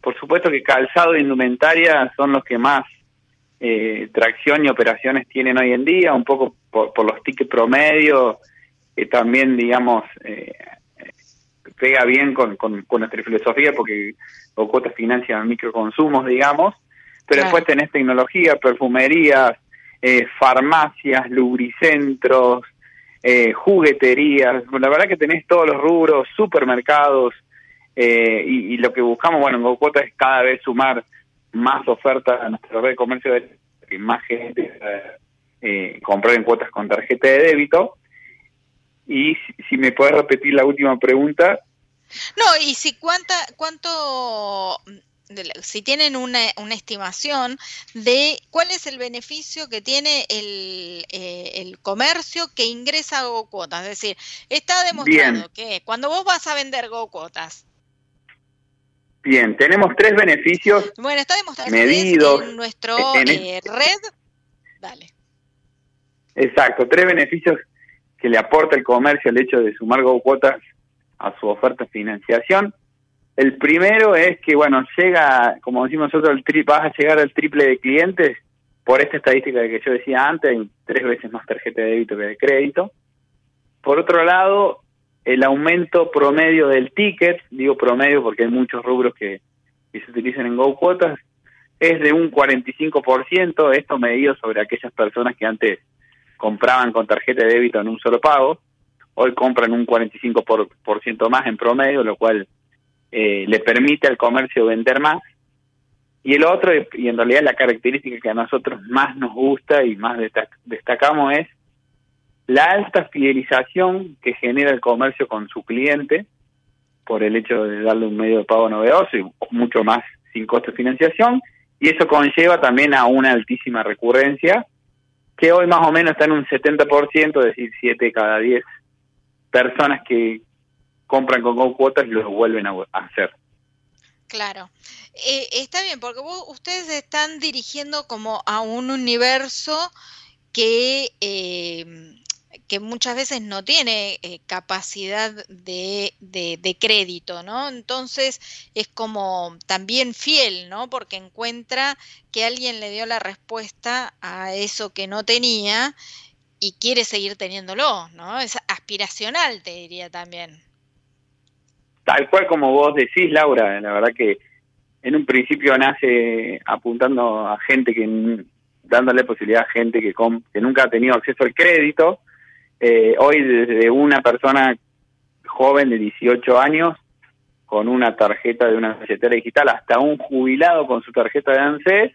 Por supuesto que calzado e indumentaria son los que más eh, tracción y operaciones tienen hoy en día, un poco por, los tickets promedio, que también, digamos, eh, pega bien con, con, nuestra filosofía, porque Go Cuotas financia microconsumos, digamos, pero después tenés tecnología, perfumerías, eh, farmacias, lubricentros, eh, jugueterías, la verdad que tenés todos los rubros, supermercados, eh, y, lo que buscamos, bueno, en GoCuota es cada vez sumar más ofertas a nuestra red de comercio, que más gente eh, comprar en cuotas con tarjeta de débito. Y si, me puedes repetir la última pregunta. No, y si cuánta, cuánto si tienen una, una, estimación de cuál es el beneficio que tiene el, eh, el comercio que ingresa a GoCuotas. Es decir, está demostrado que cuando vos vas a vender GoCuotas. Bien, tenemos tres beneficios bueno, está demostrado medidos en nuestro eh, red. Dale. Exacto, tres beneficios que le aporta el comercio el hecho de sumar GoCuotas a su oferta de financiación. El primero es que, bueno, llega, como decimos nosotros, el tri vas a llegar al triple de clientes por esta estadística que yo decía antes, hay tres veces más tarjeta de débito que de crédito. Por otro lado, el aumento promedio del ticket, digo promedio porque hay muchos rubros que, se utilizan en Go Cuotas, es de un 45%, esto medido sobre aquellas personas que antes compraban con tarjeta de débito en un solo pago, hoy compran un 45% más en promedio, lo cual eh, le permite al comercio vender más. Y el otro, y en realidad la característica que a nosotros más nos gusta y más destacamos es la alta fidelización que genera el comercio con su cliente por el hecho de darle un medio de pago novedoso y mucho más sin costo de financiación. Y eso conlleva también a una altísima recurrencia, que hoy más o menos está en un 70%, es decir, 7 cada 10 personas que, compran con Cuotas lo vuelven a, hacer. Claro. Eh, está bien, porque ustedes están dirigiendo como a un universo que, eh, que muchas veces no tiene eh, capacidad de, de, crédito, ¿no? Entonces es como también fiel, ¿no? Porque encuentra que alguien le dio la respuesta a eso que no tenía y quiere seguir teniéndolo, ¿no? Es aspiracional, te diría también. Tal cual como vos decís, Laura, la verdad que en un principio nace apuntando a gente que dándole posibilidad a gente que, que nunca ha tenido acceso al crédito eh, hoy desde una persona joven de 18 años con una tarjeta de una billetera digital hasta un jubilado con su tarjeta de ANSES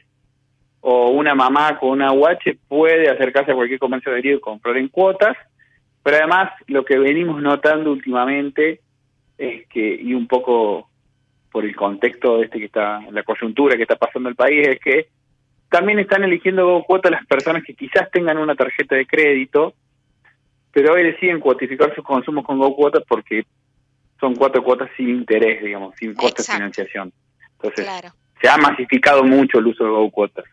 o una mamá con una UH puede acercarse a cualquier comercio adherido y comprar en cuotas, pero además lo que venimos notando últimamente es que, y un poco por el contexto este que está, la coyuntura que está pasando el país, es que también están eligiendo cuotas las personas que quizás tengan una tarjeta de crédito, pero hoy deciden cuotificar sus consumos con GoCuotas porque son cuatro cuotas sin interés, digamos, sin coste de financiación. Entonces, se ha masificado mucho el uso de GoCuotas.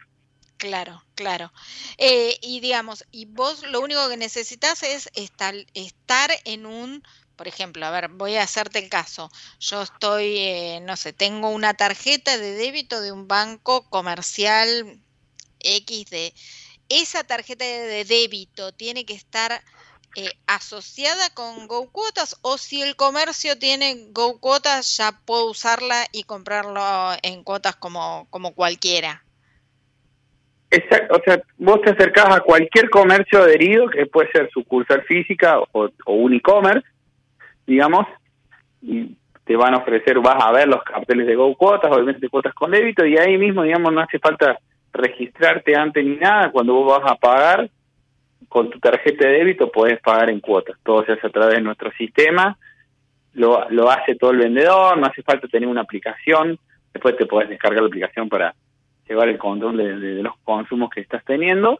Claro, claro. Eh, y digamos, y vos lo único que necesitas es estar, estar en un, por ejemplo, a ver, voy a hacerte el caso. Yo estoy, eh, no sé, tengo una tarjeta de débito de un banco comercial XD. Esa tarjeta de débito tiene que estar eh, asociada con GoCuotas o si el comercio tiene GoCuotas ya puedo usarla y comprarlo en cuotas como, como cualquiera. Exacto, o sea, vos te acercás a cualquier comercio adherido, que puede ser sucursal física o, un e-commerce, digamos, y te van a ofrecer, vas a ver los carteles de Go Cuotas, obviamente cuotas con débito, y ahí mismo, digamos, no hace falta registrarte antes ni nada, cuando vos vas a pagar con tu tarjeta de débito podés pagar en cuotas, todo se hace a través de nuestro sistema, lo, lo hace todo el vendedor, no hace falta tener una aplicación, después te podés descargar la aplicación para llevar el control de, los consumos que estás teniendo.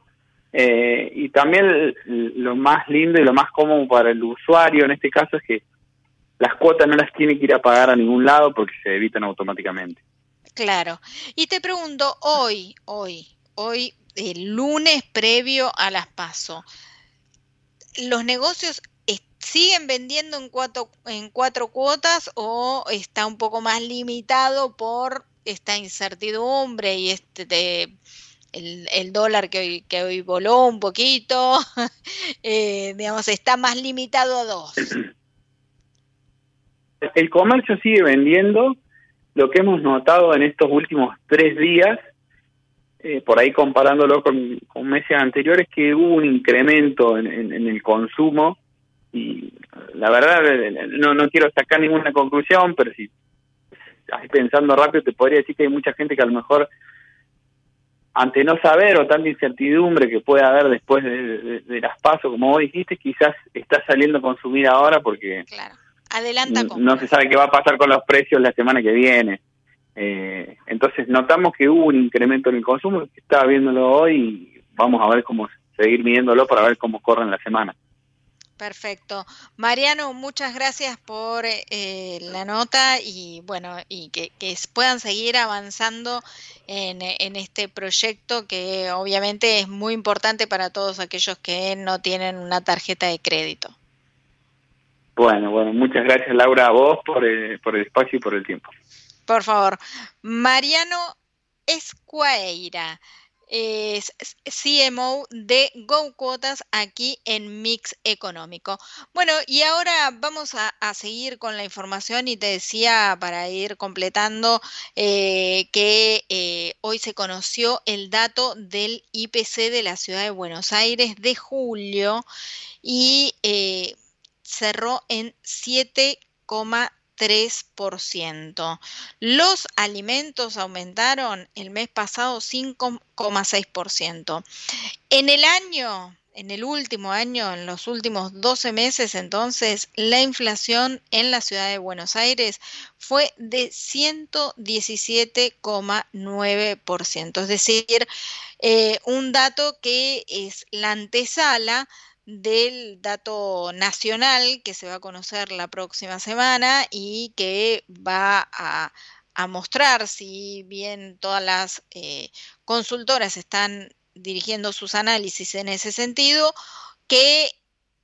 Eh, y también lo más lindo y lo más cómodo para el usuario en este caso es que las cuotas no las tiene que ir a pagar a ningún lado porque se evitan automáticamente. Claro. Y te pregunto, hoy, hoy, hoy, el lunes previo a las PASO, ¿los negocios siguen vendiendo en cuatro, en cuatro cuotas o está un poco más limitado por esta incertidumbre y este el, dólar que hoy, que hoy voló un poquito, eh, digamos, está más limitado a dos. El comercio sigue vendiendo. Lo que hemos notado en estos últimos tres días, eh, por ahí comparándolo con, meses anteriores, que hubo un incremento en, en el consumo y la verdad no, no quiero sacar ninguna conclusión, pero si pensando rápido, te podría decir que hay mucha gente que a lo mejor, ante no saber o tanta incertidumbre que puede haber después de, las pasos, como vos dijiste, quizás está saliendo a consumir ahora porque Adelanta no se sabe qué va a pasar con los precios la semana que viene. Eh, entonces notamos que hubo un incremento en el consumo, estaba viéndolo hoy y vamos a ver cómo seguir midiéndolo para ver cómo corren la semana. Perfecto. Mariano, muchas gracias por eh, la nota y bueno, y que, puedan seguir avanzando en, en, este proyecto que obviamente es muy importante para todos aquellos que no tienen una tarjeta de crédito. Bueno, bueno, muchas gracias Laura a vos por, eh, por el espacio y por el tiempo. Por favor. Mariano Escuaeira es CMO de Go Cuotas aquí en Mix Económico. Bueno, y ahora vamos a, seguir con la información y te decía para ir completando eh, que eh, hoy se conoció el dato del IPC de la ciudad de Buenos Aires de julio y eh, cerró en 7,3%. 3%. Los alimentos aumentaron el mes pasado 5,6%. En el año, en el último año, en los últimos 12 meses, entonces, la inflación en la ciudad de Buenos Aires fue de 117,9%. Es decir, eh, un dato que es la antesala del dato nacional que se va a conocer la próxima semana y que va a, mostrar si bien todas las eh, consultoras están dirigiendo sus análisis en ese sentido, que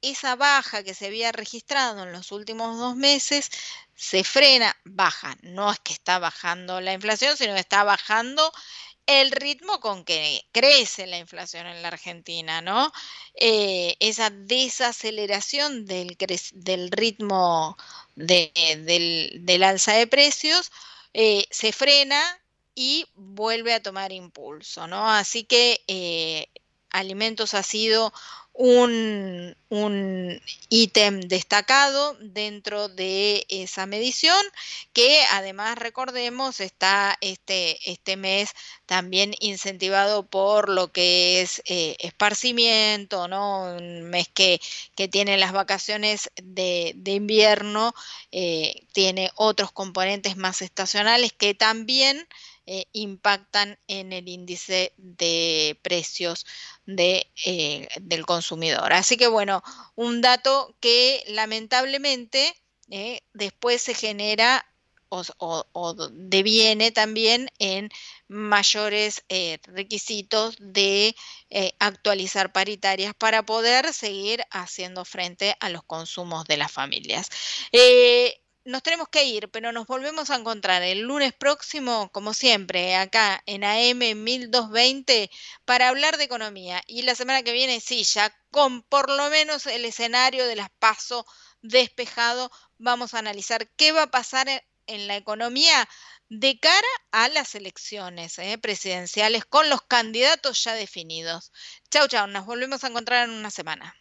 esa baja que se había registrado en los últimos dos meses se frena, baja, no es que está bajando la inflación, sino que está bajando el ritmo con que crece la inflación en la Argentina, ¿no? Eh, esa desaceleración del, del ritmo del, alza de precios eh, se frena y vuelve a tomar impulso, ¿no? Así que eh, alimentos ha sido un, un ítem destacado dentro de esa medición que además recordemos está este, este mes también incentivado por lo que es eh, esparcimiento, ¿no? un mes que, que tiene las vacaciones de, de invierno, eh, tiene otros componentes más estacionales que también eh, impactan en el índice de precios de, eh, del consumidor. Así que bueno, un dato que lamentablemente eh, después se genera o, deviene también en mayores requisitos de actualizar paritarias para poder seguir haciendo frente a los consumos de las familias nos tenemos que ir, pero nos volvemos a encontrar el lunes próximo, como siempre, acá en AM 1220 para hablar de economía. Y la semana que viene, sí, ya con por lo menos el escenario de las PASO despejado, vamos a analizar qué va a pasar en, la economía de cara a las elecciones eh, presidenciales con los candidatos ya definidos. Chau, chau, nos volvemos a encontrar en una semana.